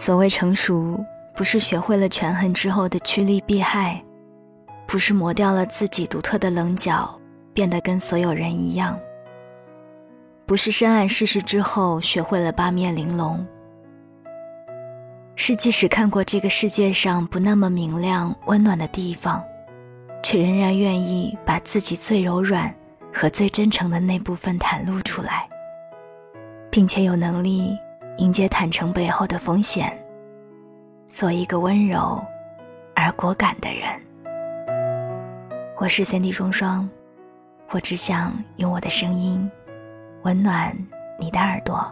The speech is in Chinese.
所谓成熟，不是学会了权衡之后的趋利避害，不是磨掉了自己独特的棱角，变得跟所有人一样，不是深谙世事之后学会了八面玲珑，是即使看过这个世界上不那么明亮温暖的地方，却仍然愿意把自己最柔软和最真诚的那部分袒露出来，并且有能力。迎接坦诚背后的风险，做一个温柔而果敢的人。我是三 D 双双，我只想用我的声音温暖你的耳朵。